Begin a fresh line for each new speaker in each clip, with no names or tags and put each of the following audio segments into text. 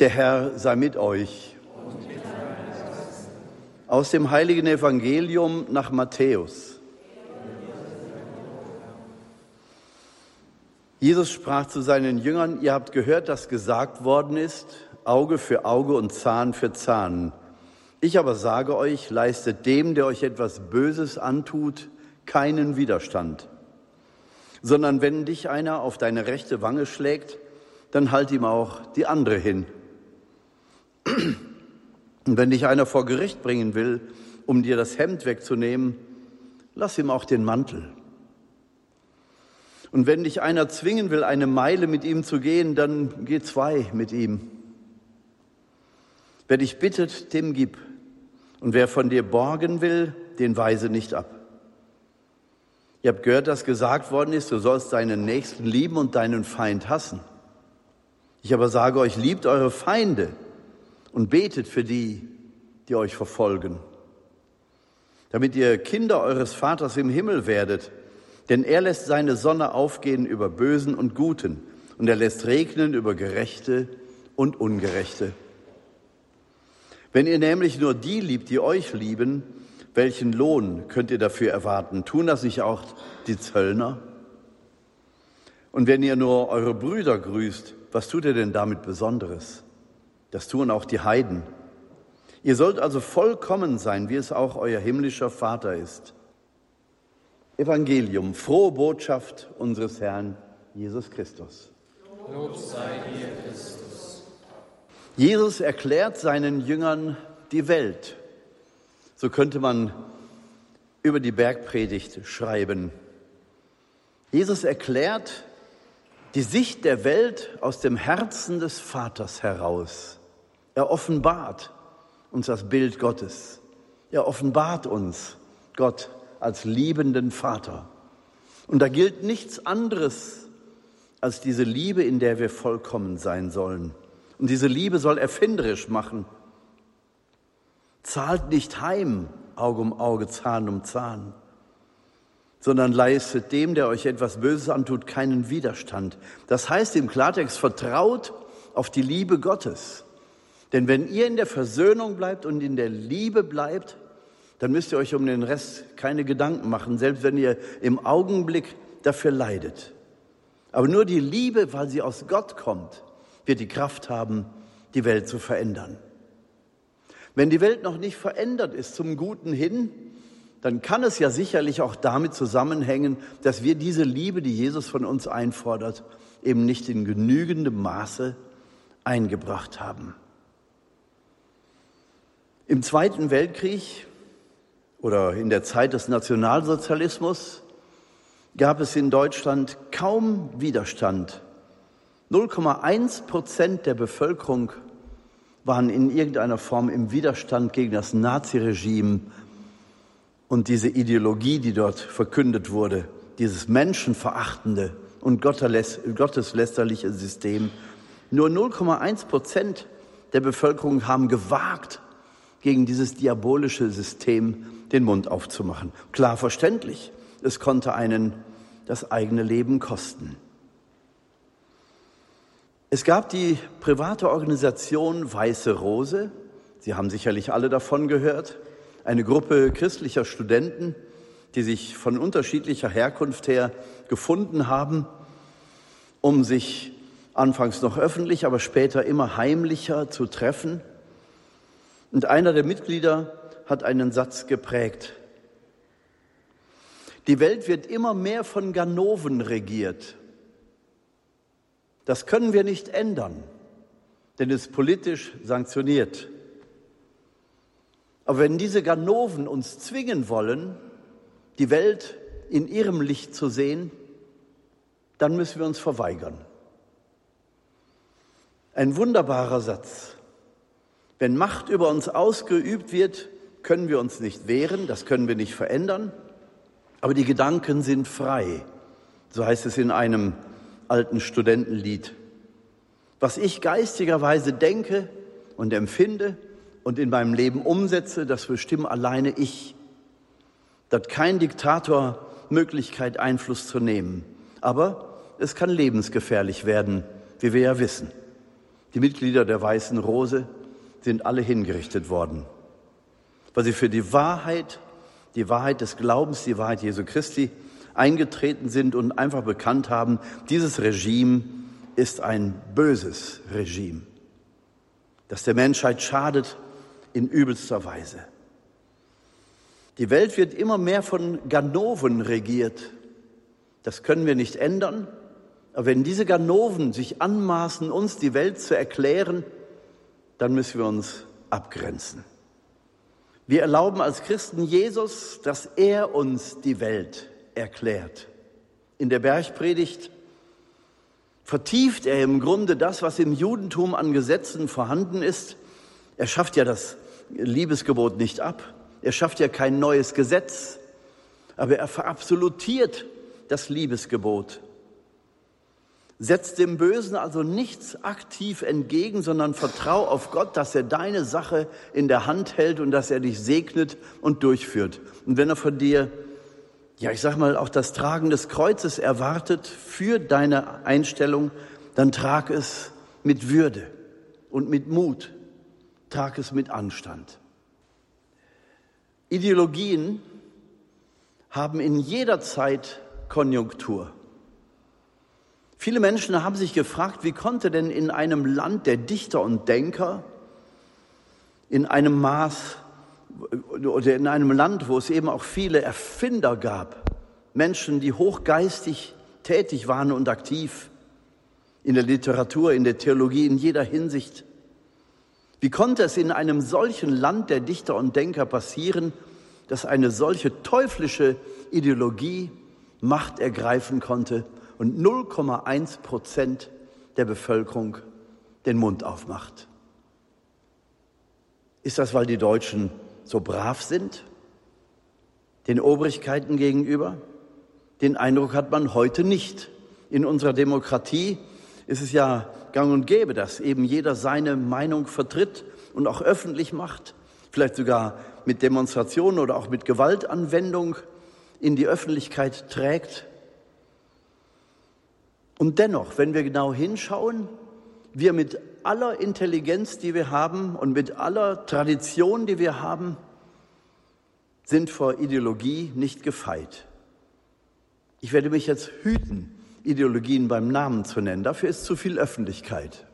Der Herr sei mit euch. Aus dem heiligen Evangelium nach Matthäus. Jesus sprach zu seinen Jüngern, ihr habt gehört, dass gesagt worden ist, Auge für Auge und Zahn für Zahn. Ich aber sage euch, leistet dem, der euch etwas Böses antut, keinen Widerstand, sondern wenn dich einer auf deine rechte Wange schlägt, dann halt ihm auch die andere hin. Und wenn dich einer vor Gericht bringen will, um dir das Hemd wegzunehmen, lass ihm auch den Mantel. Und wenn dich einer zwingen will, eine Meile mit ihm zu gehen, dann geh zwei mit ihm. Wer dich bittet, dem gib. Und wer von dir borgen will, den weise nicht ab. Ihr habt gehört, dass gesagt worden ist, du sollst deinen Nächsten lieben und deinen Feind hassen. Ich aber sage euch, liebt eure Feinde und betet für die, die euch verfolgen, damit ihr Kinder eures Vaters im Himmel werdet, denn er lässt seine Sonne aufgehen über Bösen und Guten und er lässt regnen über Gerechte und Ungerechte. Wenn ihr nämlich nur die liebt, die euch lieben, welchen Lohn könnt ihr dafür erwarten? Tun das nicht auch die Zöllner? Und wenn ihr nur eure Brüder grüßt, was tut ihr denn damit Besonderes? Das tun auch die Heiden. Ihr sollt also vollkommen sein, wie es auch euer himmlischer Vater ist. Evangelium, frohe Botschaft unseres Herrn Jesus Christus. Lob sei dir, Christus. Jesus erklärt seinen Jüngern die Welt. So könnte man über die Bergpredigt schreiben. Jesus erklärt die Sicht der Welt aus dem Herzen des Vaters heraus. Er offenbart uns das Bild Gottes. Er offenbart uns Gott als liebenden Vater. Und da gilt nichts anderes als diese Liebe, in der wir vollkommen sein sollen. Und diese Liebe soll erfinderisch machen. Zahlt nicht heim, Auge um Auge, Zahn um Zahn, sondern leistet dem, der euch etwas Böses antut, keinen Widerstand. Das heißt im Klartext, vertraut auf die Liebe Gottes. Denn wenn ihr in der Versöhnung bleibt und in der Liebe bleibt, dann müsst ihr euch um den Rest keine Gedanken machen, selbst wenn ihr im Augenblick dafür leidet. Aber nur die Liebe, weil sie aus Gott kommt, wird die Kraft haben, die Welt zu verändern. Wenn die Welt noch nicht verändert ist zum Guten hin, dann kann es ja sicherlich auch damit zusammenhängen, dass wir diese Liebe, die Jesus von uns einfordert, eben nicht in genügendem Maße eingebracht haben. Im Zweiten Weltkrieg oder in der Zeit des Nationalsozialismus gab es in Deutschland kaum Widerstand. 0,1 Prozent der Bevölkerung waren in irgendeiner Form im Widerstand gegen das Naziregime und diese Ideologie, die dort verkündet wurde, dieses menschenverachtende und gotteslästerliche System. Nur 0,1 Prozent der Bevölkerung haben gewagt, gegen dieses diabolische System den Mund aufzumachen. Klar verständlich, es konnte einen das eigene Leben kosten. Es gab die private Organisation Weiße Rose, Sie haben sicherlich alle davon gehört, eine Gruppe christlicher Studenten, die sich von unterschiedlicher Herkunft her gefunden haben, um sich anfangs noch öffentlich, aber später immer heimlicher zu treffen und einer der Mitglieder hat einen Satz geprägt. Die Welt wird immer mehr von Ganoven regiert. Das können wir nicht ändern, denn es ist politisch sanktioniert. Aber wenn diese Ganoven uns zwingen wollen, die Welt in ihrem Licht zu sehen, dann müssen wir uns verweigern. Ein wunderbarer Satz. Wenn Macht über uns ausgeübt wird, können wir uns nicht wehren, das können wir nicht verändern, aber die Gedanken sind frei. So heißt es in einem alten Studentenlied. Was ich geistigerweise denke und empfinde und in meinem Leben umsetze, das bestimme alleine ich. Da hat kein Diktator Möglichkeit, Einfluss zu nehmen. Aber es kann lebensgefährlich werden, wie wir ja wissen. Die Mitglieder der Weißen Rose sind alle hingerichtet worden, weil sie für die Wahrheit, die Wahrheit des Glaubens, die Wahrheit Jesu Christi eingetreten sind und einfach bekannt haben, dieses Regime ist ein böses Regime, das der Menschheit schadet in übelster Weise. Die Welt wird immer mehr von Ganoven regiert. Das können wir nicht ändern. Aber wenn diese Ganoven sich anmaßen, uns die Welt zu erklären, dann müssen wir uns abgrenzen. Wir erlauben als Christen Jesus, dass er uns die Welt erklärt. In der Bergpredigt vertieft er im Grunde das, was im Judentum an Gesetzen vorhanden ist. Er schafft ja das Liebesgebot nicht ab. Er schafft ja kein neues Gesetz. Aber er verabsolutiert das Liebesgebot. Setzt dem Bösen also nichts aktiv entgegen, sondern vertrau auf Gott, dass er deine Sache in der Hand hält und dass er dich segnet und durchführt. Und wenn er von dir ja, ich sag mal, auch das Tragen des Kreuzes erwartet für deine Einstellung, dann trag es mit Würde und mit Mut, trag es mit Anstand. Ideologien haben in jeder Zeit Konjunktur. Viele Menschen haben sich gefragt, wie konnte denn in einem Land der Dichter und Denker in einem Maß oder in einem Land, wo es eben auch viele Erfinder gab, Menschen, die hochgeistig tätig waren und aktiv in der Literatur, in der Theologie, in jeder Hinsicht. Wie konnte es in einem solchen Land der Dichter und Denker passieren, dass eine solche teuflische Ideologie Macht ergreifen konnte und 0,1 Prozent der Bevölkerung den Mund aufmacht? Ist das, weil die Deutschen so brav sind, den Obrigkeiten gegenüber? Den Eindruck hat man heute nicht. In unserer Demokratie ist es ja gang und gäbe, dass eben jeder seine Meinung vertritt und auch öffentlich macht, vielleicht sogar mit Demonstrationen oder auch mit Gewaltanwendung in die Öffentlichkeit trägt. Und dennoch, wenn wir genau hinschauen, wir mit aller Intelligenz, die wir haben und mit aller Tradition, die wir haben, sind vor Ideologie nicht gefeit. Ich werde mich jetzt hüten, Ideologien beim Namen zu nennen. Dafür ist zu viel Öffentlichkeit.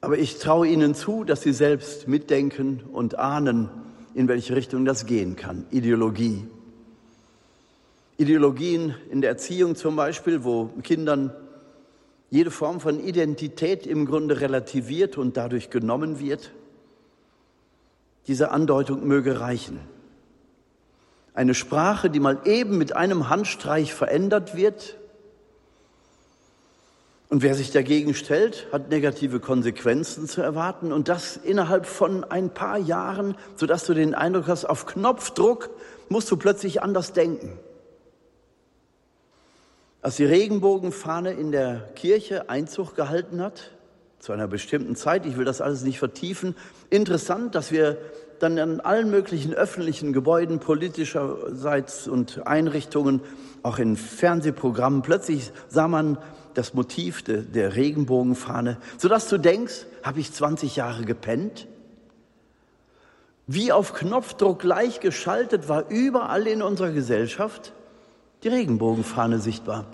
Aber ich traue Ihnen zu, dass Sie selbst mitdenken und ahnen, in welche Richtung das gehen kann. Ideologie. Ideologien in der Erziehung zum Beispiel, wo Kindern jede Form von Identität im Grunde relativiert und dadurch genommen wird. Diese Andeutung möge reichen. Eine Sprache, die mal eben mit einem Handstreich verändert wird. Und wer sich dagegen stellt, hat negative Konsequenzen zu erwarten und das innerhalb von ein paar Jahren, sodass du den Eindruck hast, auf Knopfdruck musst du plötzlich anders denken. Als die Regenbogenfahne in der Kirche Einzug gehalten hat, zu einer bestimmten Zeit, ich will das alles nicht vertiefen, interessant, dass wir dann an allen möglichen öffentlichen Gebäuden politischerseits und Einrichtungen, auch in Fernsehprogrammen, plötzlich sah man das Motiv de, der Regenbogenfahne, sodass du denkst, habe ich 20 Jahre gepennt? Wie auf Knopfdruck gleich geschaltet war überall in unserer Gesellschaft die Regenbogenfahne sichtbar.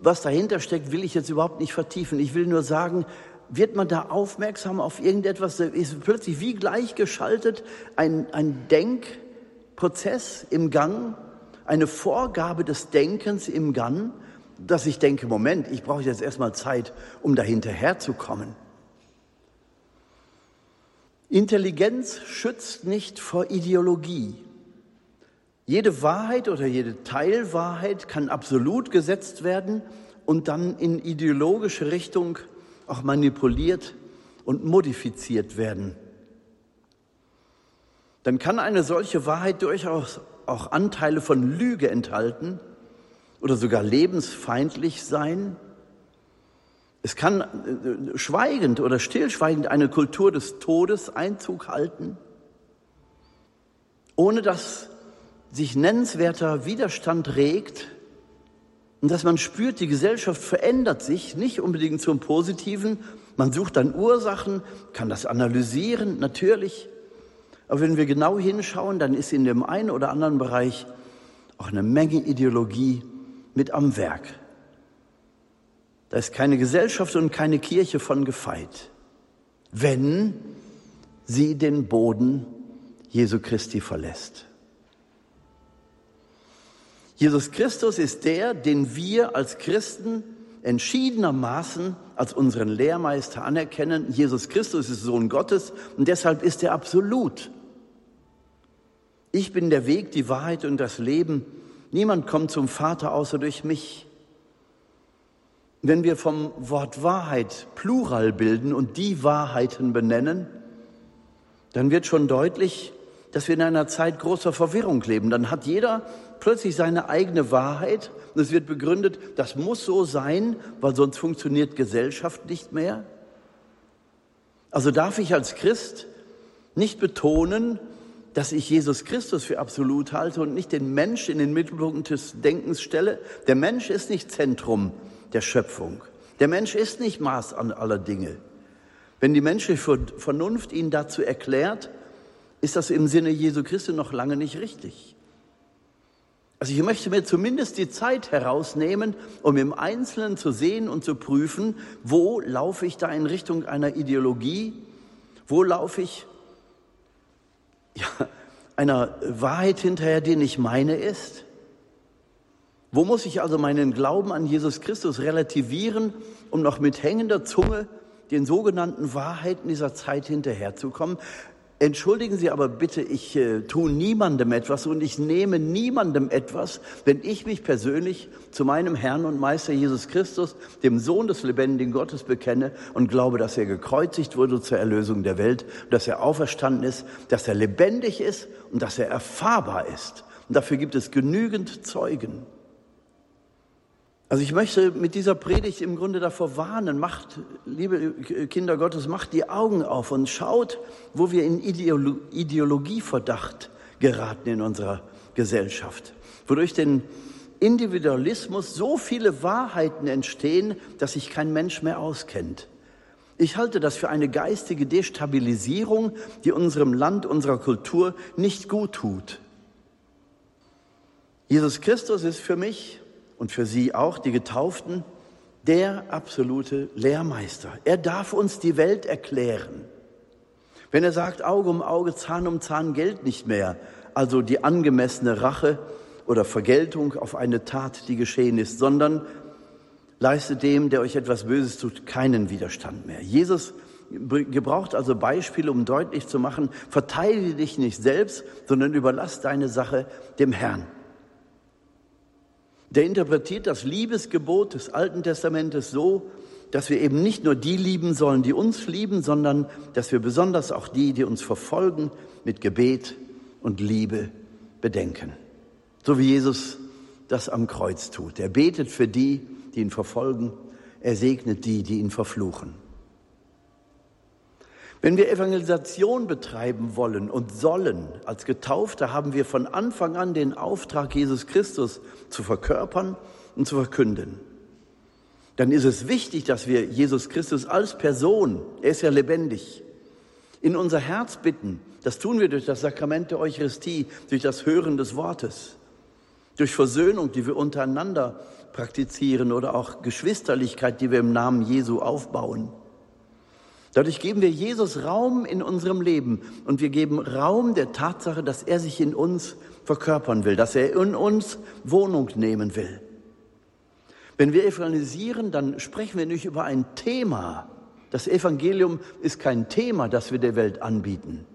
Was dahinter steckt, will ich jetzt überhaupt nicht vertiefen. Ich will nur sagen, wird man da aufmerksam auf irgendetwas, ist plötzlich wie gleichgeschaltet ein, ein Denkprozess im Gang, eine Vorgabe des Denkens im Gang, dass ich denke, Moment, ich brauche jetzt erstmal Zeit, um dahinterher zu. Intelligenz schützt nicht vor Ideologie. Jede Wahrheit oder jede Teilwahrheit kann absolut gesetzt werden und dann in ideologische Richtung auch manipuliert und modifiziert werden. Dann kann eine solche Wahrheit durchaus auch Anteile von Lüge enthalten oder sogar lebensfeindlich sein. Es kann äh, schweigend oder stillschweigend eine Kultur des Todes Einzug halten, ohne dass sich nennenswerter Widerstand regt und dass man spürt, die Gesellschaft verändert sich, nicht unbedingt zum Positiven, Man sucht dann Ursachen, kann das analysieren, natürlich. Aber wenn wir genau hinschauen, dann ist in dem einen oder anderen Bereich auch eine Menge Ideologie mit am Werk. Da ist keine Gesellschaft und keine Kirche von gefeit, wenn sie den Boden Jesu Christi verlässt. Jesus Christus ist der, den wir als Christen entschiedenermaßen als unseren Lehrmeister anerkennen. Jesus Christus ist Sohn Gottes und deshalb ist er absolut. Ich bin der Weg, die Wahrheit und das Leben. Niemand kommt zum Vater außer durch mich. Wenn wir vom Wort Wahrheit Plural bilden und die Wahrheiten benennen, dann wird schon deutlich, dass wir in einer Zeit großer Verwirrung leben. Dann hat jeder plötzlich seine eigene Wahrheit und es wird begründet, das muss so sein, weil sonst funktioniert Gesellschaft nicht mehr. Also darf ich als Christ nicht betonen, dass ich Jesus Christus für absolut halte und nicht den Mensch in den Mittelpunkt des Denkens stelle. Der Mensch ist nicht Zentrum der Schöpfung. Der Mensch ist nicht Maß an aller Dinge. Wenn die menschliche Vernunft ihn dazu erklärt, ist das im Sinne Jesu Christi noch lange nicht richtig. Also ich möchte mir zumindest die Zeit herausnehmen, um im Einzelnen zu sehen und zu prüfen, wo laufe ich da in Richtung einer Ideologie, wo laufe ich ja, einer Wahrheit hinterher, die nicht meine ist. Wo muss ich also meinen Glauben an Jesus Christus relativieren, um noch mit hängender Zunge den sogenannten Wahrheiten dieser Zeit hinterherzukommen? Entschuldigen Sie aber bitte, ich äh, tue niemandem etwas und ich nehme niemandem etwas, wenn ich mich persönlich zu meinem Herrn und Meister Jesus Christus, dem Sohn des lebendigen Gottes, bekenne und glaube, dass er gekreuzigt wurde zur Erlösung der Welt, dass er auferstanden ist, dass er lebendig ist und dass er erfahrbar ist. Und dafür gibt es genügend Zeugen. Also ich möchte mit dieser Predigt im Grunde davor warnen, macht, liebe Kinder Gottes, macht die Augen auf und schaut, wo wir in Ideolo Ideologieverdacht geraten in unserer Gesellschaft, wodurch den Individualismus so viele Wahrheiten entstehen, dass sich kein Mensch mehr auskennt. Ich halte das für eine geistige Destabilisierung, die unserem Land, unserer Kultur nicht gut tut. Jesus Christus ist für mich und für Sie auch, die Getauften, der absolute Lehrmeister. Er darf uns die Welt erklären. Wenn er sagt, Auge um Auge, Zahn um Zahn gilt nicht mehr, also die angemessene Rache oder Vergeltung auf eine Tat, die geschehen ist, sondern leistet dem, der euch etwas Böses tut, keinen Widerstand mehr. Jesus gebraucht also Beispiele, um deutlich zu machen, verteidige dich nicht selbst, sondern überlass deine Sache dem Herrn der interpretiert das Liebesgebot des Alten Testamentes so, dass wir eben nicht nur die lieben sollen, die uns lieben, sondern dass wir besonders auch die, die uns verfolgen, mit Gebet und Liebe bedenken. So wie Jesus das am Kreuz tut. Er betet für die, die ihn verfolgen. Er segnet die, die ihn verfluchen. Wenn wir Evangelisation betreiben wollen und sollen, als Getaufte haben wir von Anfang an den Auftrag, Jesus Christus zu verkörpern und zu verkünden. Dann ist es wichtig, dass wir Jesus Christus als Person, er ist ja lebendig, in unser Herz bitten. Das tun wir durch das Sakrament der Eucharistie, durch das Hören des Wortes, durch Versöhnung, die wir untereinander praktizieren oder auch Geschwisterlichkeit, die wir im Namen Jesu aufbauen. Dadurch geben wir Jesus Raum in unserem Leben und wir geben Raum der Tatsache, dass er sich in uns verkörpern will, dass er in uns Wohnung nehmen will. Wenn wir evangelisieren, dann sprechen wir nicht über ein Thema. Das Evangelium ist kein Thema, das wir der Welt anbieten,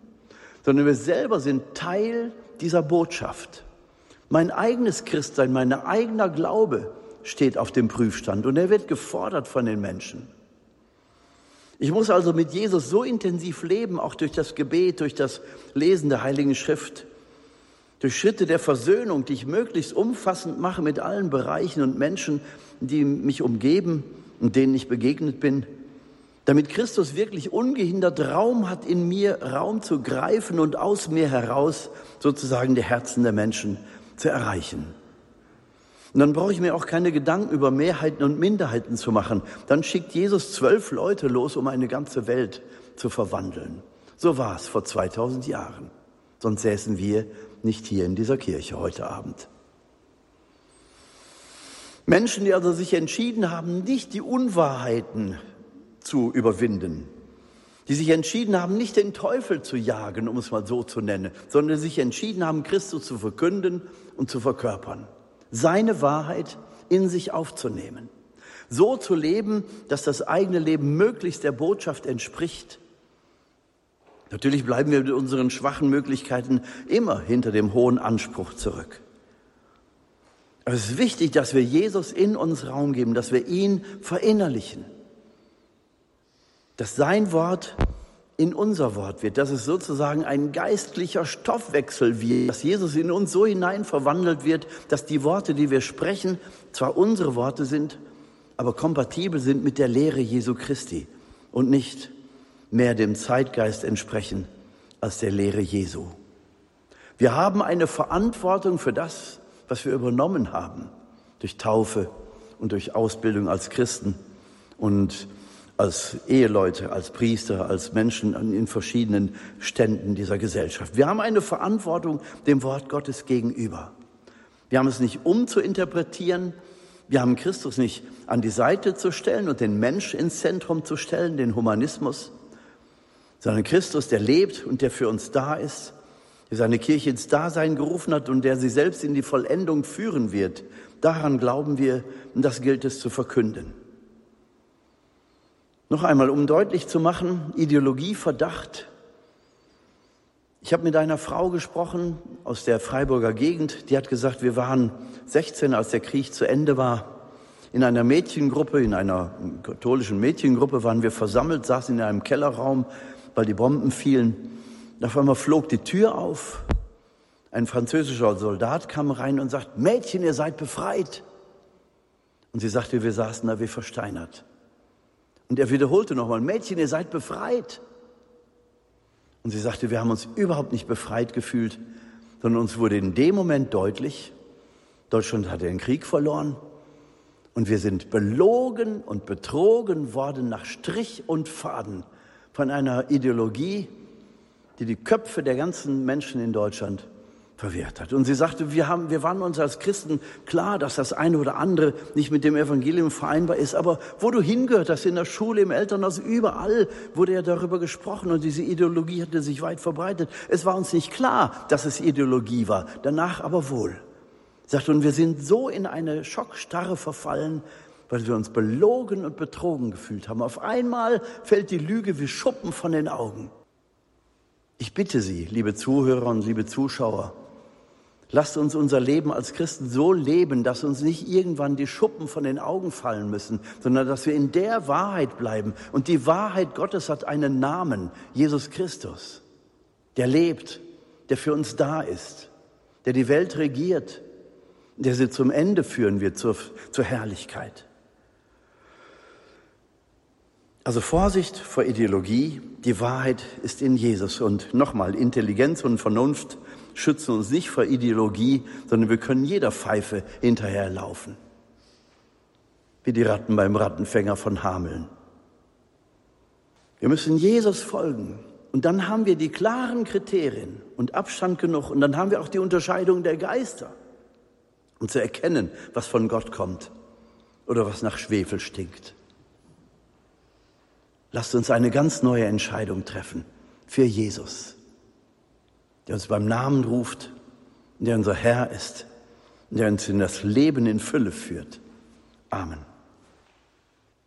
sondern wir selber sind Teil dieser Botschaft. Mein eigenes Christsein, mein eigener Glaube steht auf dem Prüfstand und er wird gefordert von den Menschen. Ich muss also mit Jesus so intensiv leben, auch durch das Gebet, durch das Lesen der Heiligen Schrift, durch Schritte der Versöhnung, die ich möglichst umfassend mache mit allen Bereichen und Menschen, die mich umgeben und denen ich begegnet bin, damit Christus wirklich ungehindert Raum hat in mir, Raum zu greifen und aus mir heraus sozusagen die Herzen der Menschen zu erreichen. Und dann brauche ich mir auch keine Gedanken über Mehrheiten und Minderheiten zu machen. Dann schickt Jesus zwölf Leute los, um eine ganze Welt zu verwandeln. So war es vor 2000 Jahren. Sonst säßen wir nicht hier in dieser Kirche heute Abend. Menschen, die also sich entschieden haben, nicht die Unwahrheiten zu überwinden, die sich entschieden haben, nicht den Teufel zu jagen, um es mal so zu nennen, sondern sich entschieden haben, Christus zu verkünden und zu verkörpern. Seine Wahrheit in sich aufzunehmen. So zu leben, dass das eigene Leben möglichst der Botschaft entspricht. Natürlich bleiben wir mit unseren schwachen Möglichkeiten immer hinter dem hohen Anspruch zurück. Aber es ist wichtig, dass wir Jesus in uns Raum geben, dass wir ihn verinnerlichen. Dass sein Wort in unser Wort wird, dass es sozusagen ein geistlicher Stoffwechsel wird, dass Jesus in uns so hinein verwandelt wird, dass die Worte, die wir sprechen, zwar unsere Worte sind, aber kompatibel sind mit der Lehre Jesu Christi und nicht mehr dem Zeitgeist entsprechen als der Lehre Jesu. Wir haben eine Verantwortung für das, was wir übernommen haben durch Taufe und durch Ausbildung als Christen und als Eheleute, als Priester, als Menschen in verschiedenen Ständen dieser Gesellschaft. Wir haben eine Verantwortung dem Wort Gottes gegenüber. Wir haben es nicht umzuinterpretieren, wir haben Christus nicht an die Seite zu stellen und den Mensch ins Zentrum zu stellen, den Humanismus, sondern Christus, der lebt und der für uns da ist der seine Kirche ins Dasein gerufen hat und der sie selbst in die Vollendung führen wird. Daran glauben wir und das gilt es zu verkünden. Noch einmal, um deutlich zu machen, Ideologieverdacht. Ich habe mit einer Frau gesprochen aus der Freiburger Gegend, die hat gesagt, wir waren 16, als der Krieg zu Ende war. In einer Mädchengruppe, in einer katholischen Mädchengruppe waren wir versammelt, saßen in einem Kellerraum, weil die Bomben fielen. Auf einmal flog die Tür auf. Ein französischer Soldat kam rein und sagt, Mädchen, ihr seid befreit. Und sie sagte, wir saßen da wie versteinert. Und er wiederholte nochmal, Mädchen, ihr seid befreit. Und sie sagte, wir haben uns überhaupt nicht befreit gefühlt, sondern uns wurde in dem Moment deutlich, Deutschland hat den Krieg verloren und wir sind belogen und betrogen worden nach Strich und Faden von einer Ideologie, die die Köpfe der ganzen Menschen in Deutschland verwehrt hat. Und sie sagte, wir, haben, wir waren uns als Christen klar, dass das eine oder andere nicht mit dem Evangelium vereinbar ist. Aber wo du hingehört hast, in der Schule, im Elternhaus, überall wurde ja darüber gesprochen und diese Ideologie hatte sich weit verbreitet. Es war uns nicht klar, dass es Ideologie war, danach aber wohl. Sagte, und wir sind so in eine Schockstarre verfallen, weil wir uns belogen und betrogen gefühlt haben. Auf einmal fällt die Lüge wie Schuppen von den Augen. Ich bitte Sie, liebe Zuhörer und liebe Zuschauer, lasst uns unser Leben als Christen so leben, dass uns nicht irgendwann die Schuppen von den Augen fallen müssen, sondern dass wir in der Wahrheit bleiben. Und die Wahrheit Gottes hat einen Namen, Jesus Christus, der lebt, der für uns da ist, der die Welt regiert, der sie zum Ende führen wird, zur, zur Herrlichkeit. Also Vorsicht vor Ideologie, die Wahrheit ist in Jesus. Und nochmal, Intelligenz und Vernunft schützen uns nicht vor Ideologie, sondern wir können jeder Pfeife hinterherlaufen. Wie die Ratten beim Rattenfänger von Hameln. Wir müssen Jesus folgen. Und dann haben wir die klaren Kriterien und Abstand genug. Und dann haben wir auch die Unterscheidung der Geister. Um zu erkennen, was von Gott kommt oder was nach Schwefel stinkt. Lasst uns eine ganz neue Entscheidung treffen für Jesus, der uns beim Namen ruft, der unser Herr ist, der uns in das Leben in Fülle führt. Amen.